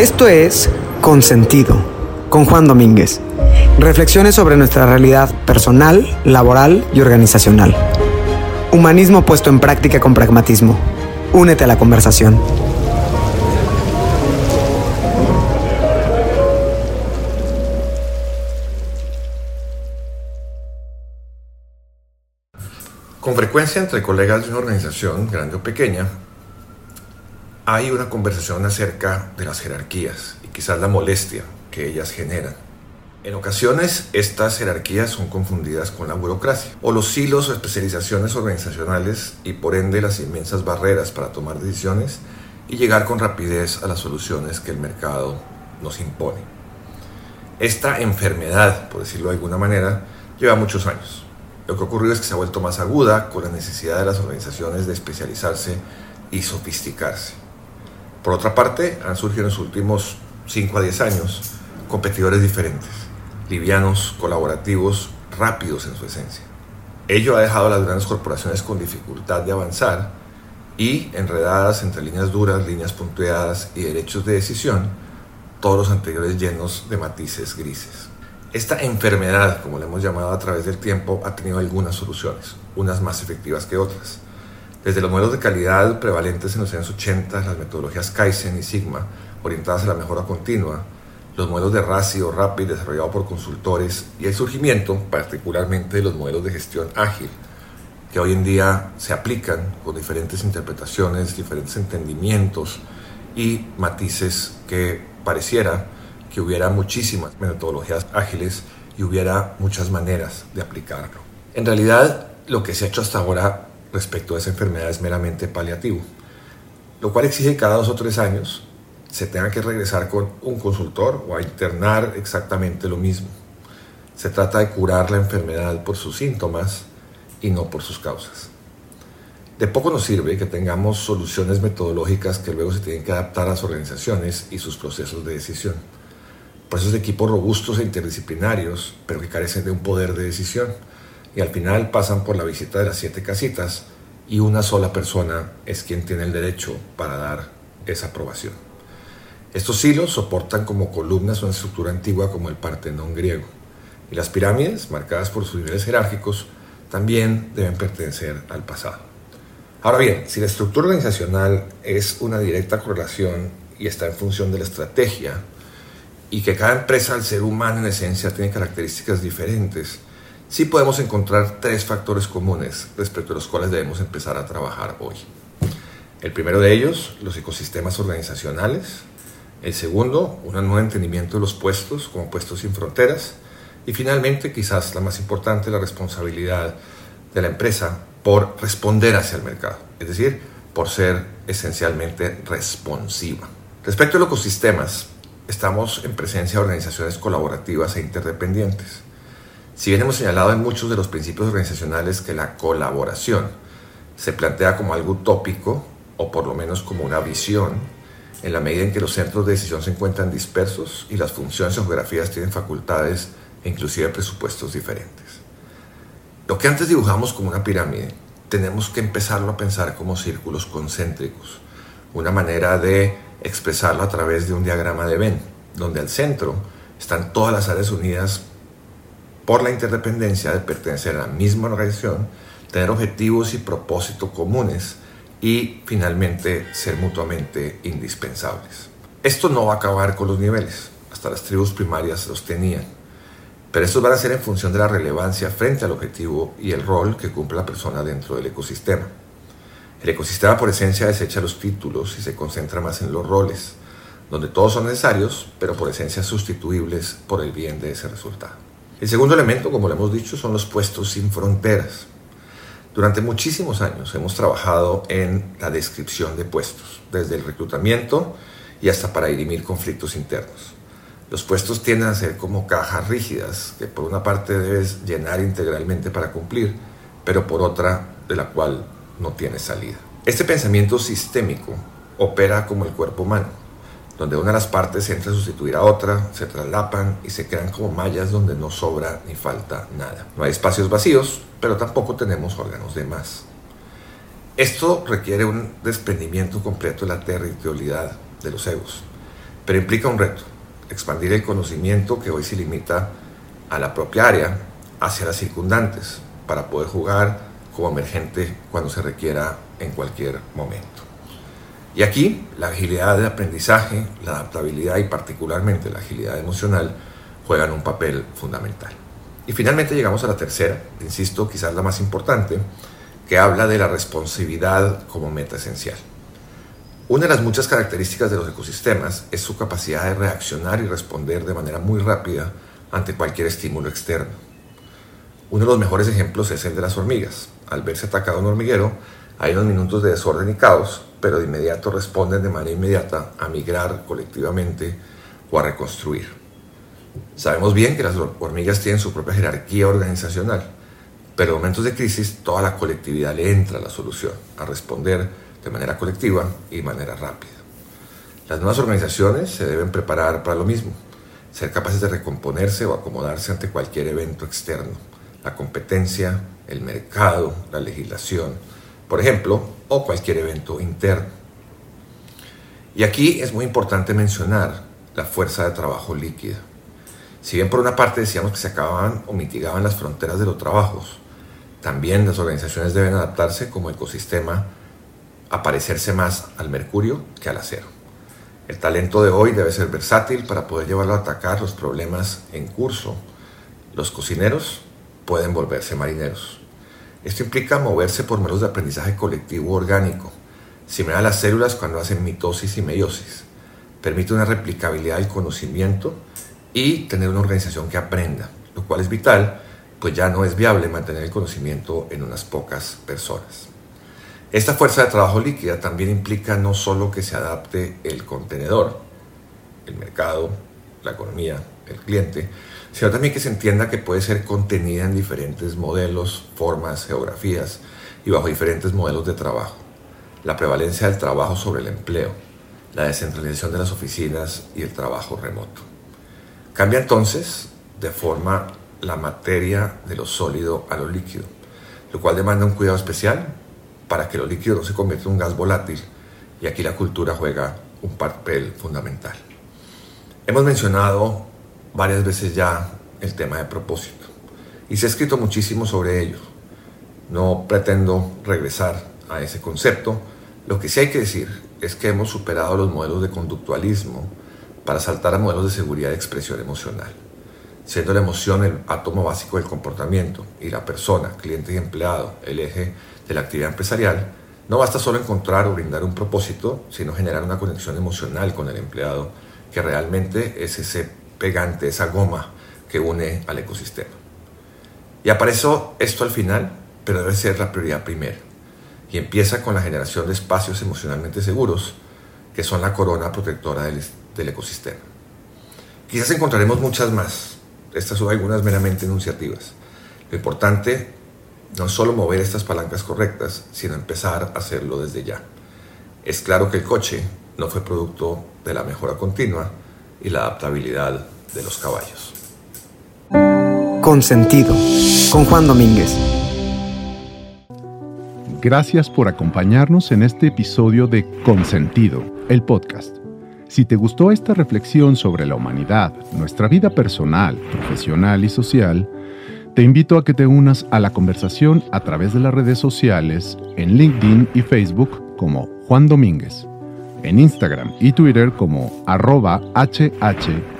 Esto es Consentido, con Juan Domínguez. Reflexiones sobre nuestra realidad personal, laboral y organizacional. Humanismo puesto en práctica con pragmatismo. Únete a la conversación. Con frecuencia entre colegas de una organización, grande o pequeña, hay una conversación acerca de las jerarquías y quizás la molestia que ellas generan. En ocasiones estas jerarquías son confundidas con la burocracia o los hilos o especializaciones organizacionales y por ende las inmensas barreras para tomar decisiones y llegar con rapidez a las soluciones que el mercado nos impone. Esta enfermedad, por decirlo de alguna manera, lleva muchos años. Lo que ha ocurrido es que se ha vuelto más aguda con la necesidad de las organizaciones de especializarse y sofisticarse. Por otra parte, han surgido en los últimos 5 a 10 años competidores diferentes, livianos, colaborativos, rápidos en su esencia. Ello ha dejado a las grandes corporaciones con dificultad de avanzar y enredadas entre líneas duras, líneas punteadas y derechos de decisión, todos los anteriores llenos de matices grises. Esta enfermedad, como le hemos llamado a través del tiempo, ha tenido algunas soluciones, unas más efectivas que otras. Desde los modelos de calidad prevalentes en los años 80, las metodologías Kaizen y Sigma, orientadas a la mejora continua, los modelos de ratio Rapid desarrollados por consultores y el surgimiento, particularmente de los modelos de gestión ágil, que hoy en día se aplican con diferentes interpretaciones, diferentes entendimientos y matices que pareciera que hubiera muchísimas metodologías ágiles y hubiera muchas maneras de aplicarlo. En realidad, lo que se ha hecho hasta ahora respecto a esa enfermedad es meramente paliativo, lo cual exige que cada dos o tres años se tenga que regresar con un consultor o a internar exactamente lo mismo. Se trata de curar la enfermedad por sus síntomas y no por sus causas. De poco nos sirve que tengamos soluciones metodológicas que luego se tienen que adaptar a las organizaciones y sus procesos de decisión. Por es equipos robustos e interdisciplinarios, pero que carecen de un poder de decisión y al final pasan por la visita de las siete casitas y una sola persona es quien tiene el derecho para dar esa aprobación. Estos hilos soportan como columnas una estructura antigua como el Partenón griego y las pirámides, marcadas por sus niveles jerárquicos, también deben pertenecer al pasado. Ahora bien, si la estructura organizacional es una directa correlación y está en función de la estrategia, y que cada empresa al ser humano en esencia tiene características diferentes, sí podemos encontrar tres factores comunes respecto a los cuales debemos empezar a trabajar hoy. El primero de ellos, los ecosistemas organizacionales. El segundo, un nuevo entendimiento de los puestos como puestos sin fronteras. Y finalmente, quizás la más importante, la responsabilidad de la empresa por responder hacia el mercado, es decir, por ser esencialmente responsiva. Respecto a los ecosistemas, estamos en presencia de organizaciones colaborativas e interdependientes. Si bien hemos señalado en muchos de los principios organizacionales que la colaboración se plantea como algo utópico o por lo menos como una visión, en la medida en que los centros de decisión se encuentran dispersos y las funciones o geografías tienen facultades e inclusive presupuestos diferentes. Lo que antes dibujamos como una pirámide, tenemos que empezarlo a pensar como círculos concéntricos, una manera de expresarlo a través de un diagrama de Venn, donde al centro están todas las áreas unidas por la interdependencia de pertenecer a la misma organización, tener objetivos y propósitos comunes y finalmente ser mutuamente indispensables. Esto no va a acabar con los niveles, hasta las tribus primarias los tenían, pero estos van a ser en función de la relevancia frente al objetivo y el rol que cumple la persona dentro del ecosistema. El ecosistema por esencia desecha los títulos y se concentra más en los roles, donde todos son necesarios, pero por esencia sustituibles por el bien de ese resultado. El segundo elemento, como le hemos dicho, son los puestos sin fronteras. Durante muchísimos años hemos trabajado en la descripción de puestos, desde el reclutamiento y hasta para dirimir conflictos internos. Los puestos tienden a ser como cajas rígidas que por una parte debes llenar integralmente para cumplir, pero por otra de la cual no tienes salida. Este pensamiento sistémico opera como el cuerpo humano donde una de las partes entra a sustituir a otra, se traslapan y se crean como mallas donde no sobra ni falta nada. No hay espacios vacíos, pero tampoco tenemos órganos de más. Esto requiere un desprendimiento completo de la territorialidad de los egos, pero implica un reto, expandir el conocimiento que hoy se limita a la propia área hacia las circundantes para poder jugar como emergente cuando se requiera en cualquier momento. Y aquí la agilidad de aprendizaje, la adaptabilidad y particularmente la agilidad emocional juegan un papel fundamental. Y finalmente llegamos a la tercera, insisto, quizás la más importante, que habla de la responsabilidad como meta esencial. Una de las muchas características de los ecosistemas es su capacidad de reaccionar y responder de manera muy rápida ante cualquier estímulo externo. Uno de los mejores ejemplos es el de las hormigas. Al verse atacado un hormiguero, hay unos minutos de desorden y caos, pero de inmediato responden de manera inmediata a migrar colectivamente o a reconstruir. Sabemos bien que las hormigas tienen su propia jerarquía organizacional, pero en momentos de crisis toda la colectividad le entra a la solución, a responder de manera colectiva y de manera rápida. Las nuevas organizaciones se deben preparar para lo mismo, ser capaces de recomponerse o acomodarse ante cualquier evento externo, la competencia, el mercado, la legislación, por ejemplo, o cualquier evento interno. Y aquí es muy importante mencionar la fuerza de trabajo líquida. Si bien por una parte decíamos que se acababan o mitigaban las fronteras de los trabajos, también las organizaciones deben adaptarse como ecosistema a parecerse más al mercurio que al acero. El talento de hoy debe ser versátil para poder llevarlo a atacar los problemas en curso. Los cocineros pueden volverse marineros. Esto implica moverse por medios de aprendizaje colectivo orgánico, similar a las células cuando hacen mitosis y meiosis. Permite una replicabilidad del conocimiento y tener una organización que aprenda, lo cual es vital, pues ya no es viable mantener el conocimiento en unas pocas personas. Esta fuerza de trabajo líquida también implica no solo que se adapte el contenedor, el mercado, la economía, el cliente, sino también que se entienda que puede ser contenida en diferentes modelos, formas, geografías y bajo diferentes modelos de trabajo. La prevalencia del trabajo sobre el empleo, la descentralización de las oficinas y el trabajo remoto. Cambia entonces de forma la materia de lo sólido a lo líquido, lo cual demanda un cuidado especial para que lo líquido no se convierta en un gas volátil y aquí la cultura juega un papel fundamental. Hemos mencionado varias veces ya el tema de propósito y se ha escrito muchísimo sobre ello. No pretendo regresar a ese concepto. Lo que sí hay que decir es que hemos superado los modelos de conductualismo para saltar a modelos de seguridad de expresión emocional, siendo la emoción el átomo básico del comportamiento y la persona, cliente y empleado, el eje de la actividad empresarial, no basta solo encontrar o brindar un propósito, sino generar una conexión emocional con el empleado, que realmente es ese pegante, esa goma que une al ecosistema. Y apareció esto al final, pero debe ser la prioridad primera. Y empieza con la generación de espacios emocionalmente seguros, que son la corona protectora del, ecosistema. Quizás encontraremos muchas más. Estas son algunas meramente enunciativas. Lo importante no es solo mover estas palancas correctas, sino empezar a hacerlo desde ya. Es claro que el coche no fue producto de la mejora continua, y la adaptabilidad de los caballos. Consentido, con Juan Domínguez. Gracias por acompañarnos en este episodio de Consentido, el podcast. Si te gustó esta reflexión sobre la humanidad, nuestra vida personal, profesional y social, te invito a que te unas a la conversación a través de las redes sociales en LinkedIn y Facebook como Juan Domínguez en Instagram y Twitter como arroba hh-juand.